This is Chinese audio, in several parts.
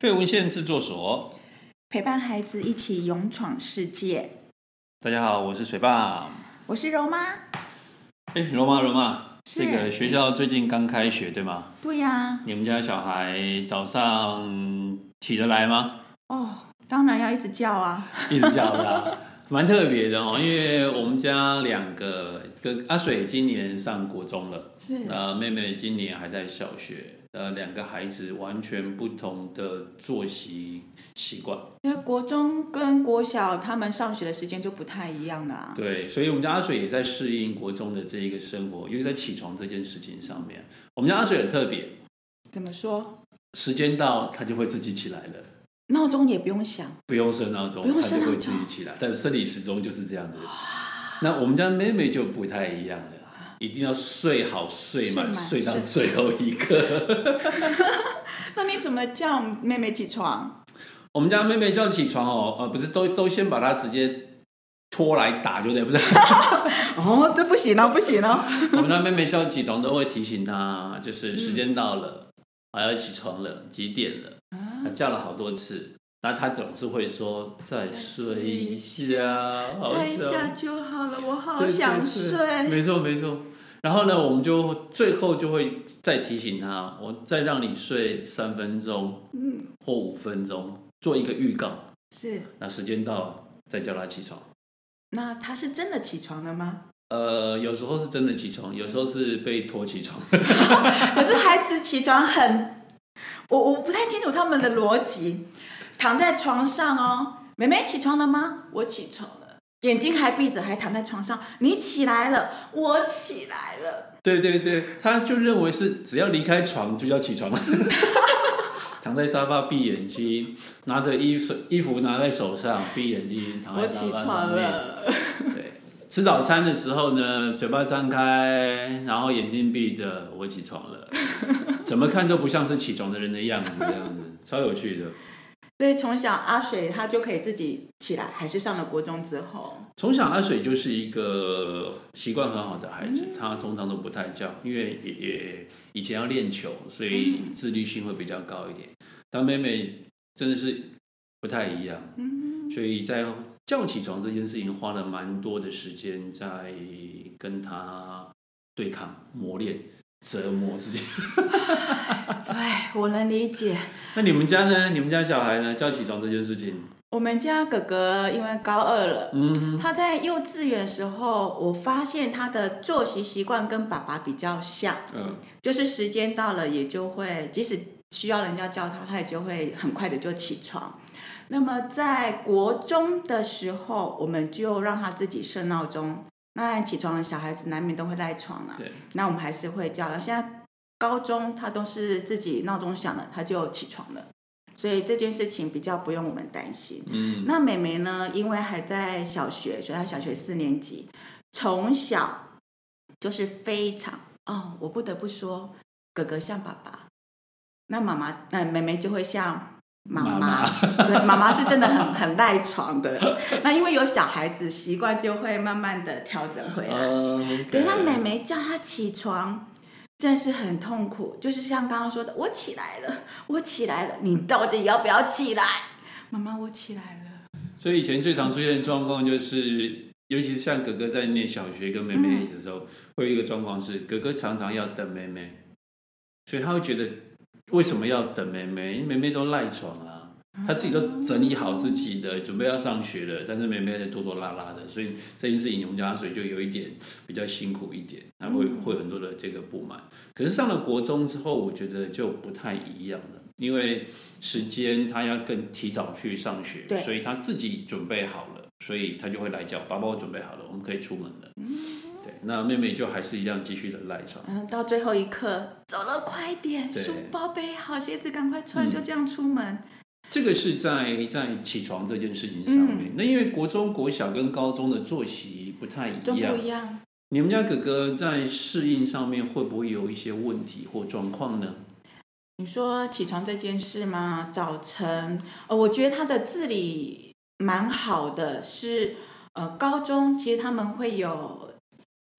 费文献制作所陪伴孩子一起勇闯世界。大家好，我是水爸，我是柔妈。哎，柔妈，柔妈，这个学校最近刚开学，对吗？对呀、啊。你们家小孩早上起得来吗？哦，当然要一直叫啊，一直叫的，蛮特别的哦。因为我们家两个，跟阿水今年上国中了，是，呃，妹妹今年还在小学。呃，两个孩子完全不同的作息习惯，因为国中跟国小他们上学的时间就不太一样了啊。对，所以我们家阿水也在适应国中的这一个生活，尤其在起床这件事情上面，我们家阿水很特别。怎么说？时间到，他就会自己起来了，闹钟也不用响，不用设闹钟，他就会自己起来。但生理时钟就是这样子。那我们家妹妹就不太一样了。一定要睡好睡满，睡到最后一刻。那你怎么叫妹妹起床？我们家妹妹叫起床哦，呃，不是都都先把她直接拖来打，对不对？不是。哦，这不行哦，不行哦。我们家妹妹叫起床都会提醒她，就是时间到了，还、嗯、要起床了，几点了？她叫了好多次，那她总是会说再睡一下，再一下就好了，我好想睡。没错，没错。然后呢，我们就最后就会再提醒他，我再让你睡三分钟，嗯，或五分钟，做一个预告。是。那时间到了，再叫他起床。那他是真的起床了吗？呃，有时候是真的起床，有时候是被拖起床。可是孩子起床很，我我不太清楚他们的逻辑。躺在床上哦，妹妹起床了吗？我起床。眼睛还闭着，还躺在床上。你起来了，我起来了。对对对，他就认为是只要离开床就叫起床了。躺在沙发闭眼睛，拿着衣服衣服拿在手上，闭眼睛躺在沙发上面。对，吃早餐的时候呢，嘴巴张开，然后眼睛闭着，我起床了。怎么看都不像是起床的人的样子，这样子超有趣的。所以从小阿水他就可以自己起来，还是上了国中之后？从小阿水就是一个习惯很好的孩子，他通常都不太叫，因为也也以前要练球，所以自律性会比较高一点。但妹妹真的是不太一样，所以在叫起床这件事情花了蛮多的时间在跟他对抗磨练。折磨自己，对，我能理解。那你们家呢？你们家小孩呢？叫起床这件事情？我们家哥哥因为高二了，嗯，他在幼稚园的时候，我发现他的作息习惯跟爸爸比较像，嗯，就是时间到了也就会，即使需要人家叫他，他也就会很快的就起床。那么在国中的时候，我们就让他自己设闹钟。那起床的小孩子难免都会赖床啊，对，那我们还是会叫了。现在高中他都是自己闹钟响了，他就起床了，所以这件事情比较不用我们担心。嗯，那妹妹呢？因为还在小学，所以她小学四年级，从小就是非常哦，我不得不说，哥哥像爸爸，那妈妈那妹妹就会像。妈妈，对，妈妈是真的很很赖床的。那因为有小孩子，习惯就会慢慢的调整回来。对，那妹妹叫她起床，真的是很痛苦。就是像刚刚说的，我起来了，我起来了，你到底要不要起来？妈妈，我起来了。所以以前最常出现的状况就是，尤其是像哥哥在念小学跟妹妹的时候，嗯、会有一个状况是，哥哥常常要等妹妹，所以他会觉得。为什么要等妹妹？妹妹都赖床啊，她自己都整理好自己的，准备要上学了，但是妹妹在拖拖拉拉的，所以这件事情我们家阿水就有一点比较辛苦一点，还会会很多的这个不满。可是上了国中之后，我觉得就不太一样了，因为时间他要更提早去上学，所以他自己准备好了，所以他就会来叫爸爸，我准备好了，我们可以出门了。那妹妹就还是一样继续的赖床，嗯，到最后一刻走了，快点，书包背好，鞋子赶快穿，就这样出门。这个是在在起床这件事情上面。嗯、那因为国中、国小跟高中的作息不太一样，不一样。你们家哥哥在适应上面会不会有一些问题或状况呢？你说起床这件事吗？早晨，呃，我觉得他的自理蛮好的，是呃，高中其实他们会有。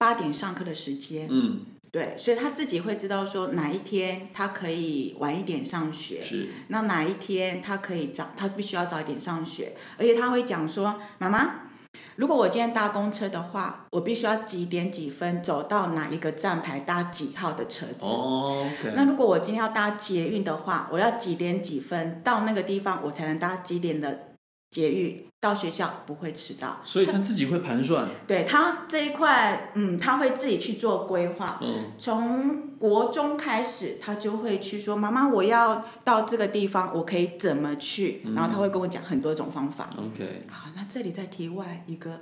八点上课的时间，嗯，对，所以他自己会知道说哪一天他可以晚一点上学，是，那哪一天他可以早，他必须要早一点上学，而且他会讲说，妈妈，如果我今天搭公车的话，我必须要几点几分走到哪一个站牌搭几号的车子。哦，okay. 那如果我今天要搭捷运的话，我要几点几分到那个地方，我才能搭几点的捷育。到学校不会迟到，所以他自己会盘算。对他这一块，嗯，他会自己去做规划。嗯，从国中开始，他就会去说：“妈妈，我要到这个地方，我可以怎么去？”然后他会跟我讲很多种方法。嗯、OK，好，那这里再提外一个。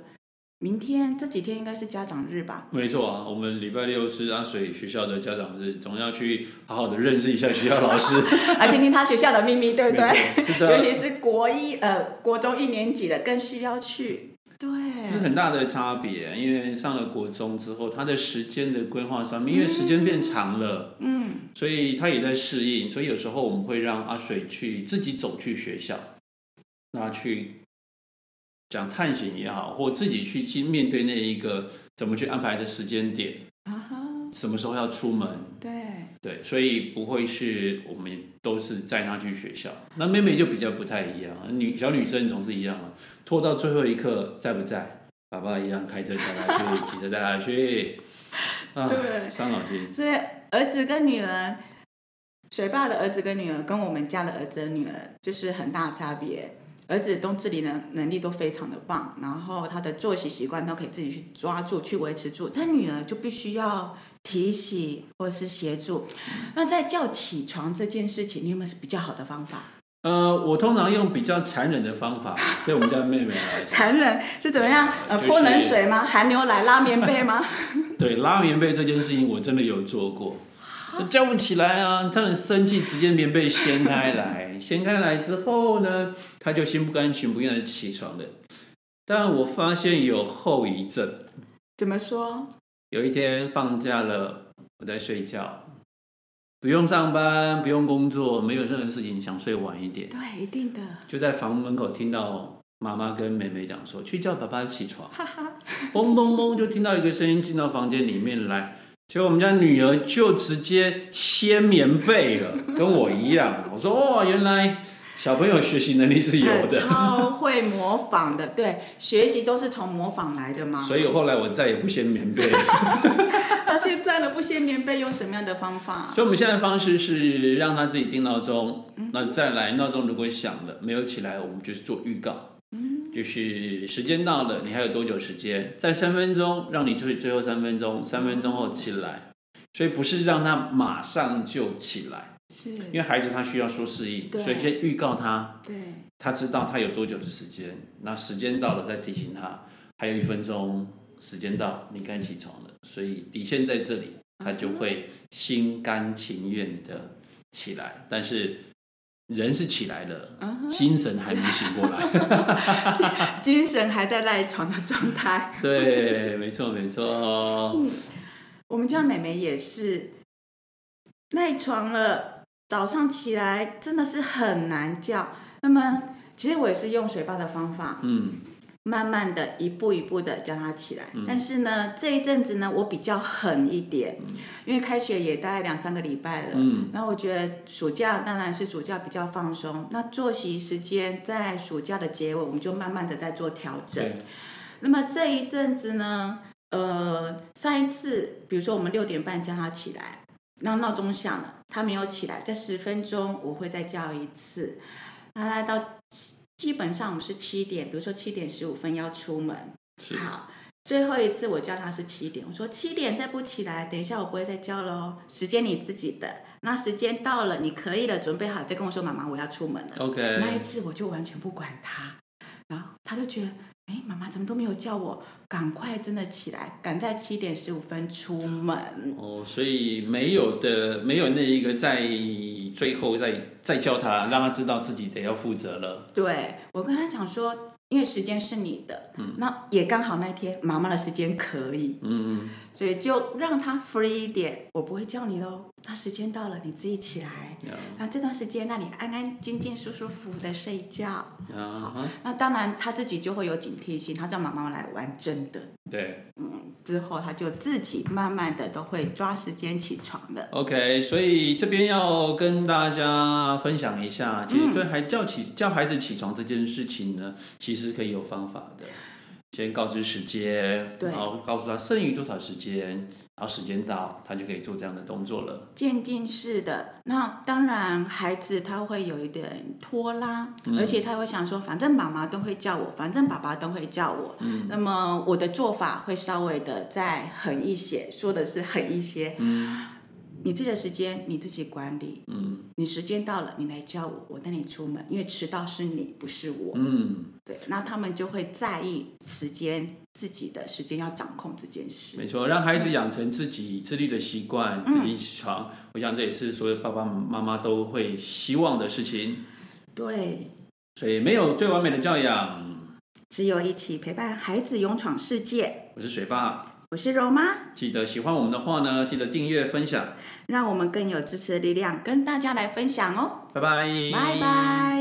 明天这几天应该是家长日吧？没错啊，我们礼拜六是阿水学校的家长日，总要去好好的认识一下学校老师，来 听听他学校的秘密，对不对？是的，尤其是国一呃国中一年级的更需要去。对，这是很大的差别，因为上了国中之后，他的时间的规划上面，因为时间变长了，嗯，所以他也在适应，所以有时候我们会让阿水去自己走去学校，那去。讲探险也好，或自己去去面对那一个怎么去安排的时间点，什么时候要出门？对对，所以不会是我们都是载她去学校。那妹妹就比较不太一样，女小女生总是一样嘛，拖到最后一刻在不在？爸爸一样开车载她去，骑车带她去，啊，对，伤脑筋。所以儿子跟女儿，水爸的儿子跟女儿跟我们家的儿子跟女儿就是很大差别。儿子都自理能能力都非常的棒，然后他的作息习惯都可以自己去抓住、去维持住。他女儿就必须要提醒或者是协助。那在叫起床这件事情，你有没有是比较好的方法？呃，我通常用比较残忍的方法，对我们家妹妹来。残忍是怎么样？呃，泼冷水吗？含牛奶、拉棉被吗？对，拉棉被这件事情我真的有做过。叫不起来啊！他很生气，直接棉被掀开来，掀开来之后呢，他就心不甘情不愿的起床了。但我发现有后遗症。怎么说？有一天放假了，我在睡觉，不用上班，不用工作，没有任何事情，想睡晚一点。对，一定的。就在房门口听到妈妈跟妹妹讲说：“去叫爸爸起床。” 嘣嘣嘣，就听到一个声音进到房间里面来。结果我们家女儿就直接掀棉被了，跟我一样。我说哦，原来小朋友学习能力是有的，超会模仿的。对，学习都是从模仿来的嘛。所以后来我再也不掀棉被了。那现在呢？不掀棉被用什么样的方法？所以我们现在的方式是让他自己定闹钟，那再来闹钟如果响了没有起来，我们就是做预告。就是时间到了，你还有多久时间？在三分钟，让你最最后三分钟，三分钟后起来。所以不是让他马上就起来，是因为孩子他需要说适应，所以先预告他，对，他知道他有多久的时间。那时间到了再提醒他，还有一分钟，时间到，你该起床了。所以底线在这里，他就会心甘情愿的起来，但是。人是起来了，uh. 精神还没醒过来，精神还在赖床的状态。对，没错，没错。嗯，我们家妹妹也是赖床了，早上起来真的是很难叫。那么，其实我也是用水爸的方法，嗯。慢慢的一步一步的叫他起来，嗯、但是呢，这一阵子呢，我比较狠一点，嗯、因为开学也大概两三个礼拜了，嗯，然后我觉得暑假当然是暑假比较放松，那作息时间在暑假的结尾，我们就慢慢的在做调整。那么这一阵子呢，呃，上一次比如说我们六点半叫他起来，然后闹钟响了，他没有起来，这十分钟我会再叫一次，他来到。基本上我们是七点，比如说七点十五分要出门。是。好，最后一次我叫他是七点，我说七点再不起来，等一下我不会再叫喽。时间你自己的，那时间到了，你可以了，准备好再跟我说，妈妈我要出门了。OK。那一次我就完全不管他，然后他就觉得。哎，妈妈怎么都没有叫我？赶快真的起来，赶在七点十五分出门。哦，所以没有的，没有那一个在最后再再叫他，让他知道自己得要负责了。对，我跟他讲说。因为时间是你的，嗯，那也刚好那天妈妈的时间可以，嗯嗯，所以就让他 free 一点，我不会叫你喽。那时间到了，你自己起来，那这段时间让你安安静静、舒舒服服的睡觉。好，那当然他自己就会有警惕性，他叫妈妈来玩真的，对，嗯，之后他就自己慢慢的都会抓时间起床的。OK，所以这边要跟大家分享一下，其实对孩叫起叫孩子起床这件事情呢，其实可以有方法的。先告知时间，然后告诉他剩余多少时间，然后时间到，他就可以做这样的动作了。渐进式的，那当然孩子他会有一点拖拉，嗯、而且他会想说，反正妈妈都会叫我，反正爸爸都会叫我，嗯、那么我的做法会稍微的再狠一些，说的是狠一些。嗯你自己的时间你自己管理，嗯，你时间到了，你来叫我，我带你出门，因为迟到是你，不是我，嗯，对，那他们就会在意时间，自己的时间要掌控这件事。没错，让孩子养成自己自律的习惯，自己起床，嗯，我想这也是所有爸爸妈妈都会希望的事情。对，所以没有最完美的教养，只有一起陪伴孩子勇闯世界。我是水爸。我是柔妈，记得喜欢我们的话呢，记得订阅分享，让我们更有支持的力量跟大家来分享哦。拜拜，拜拜。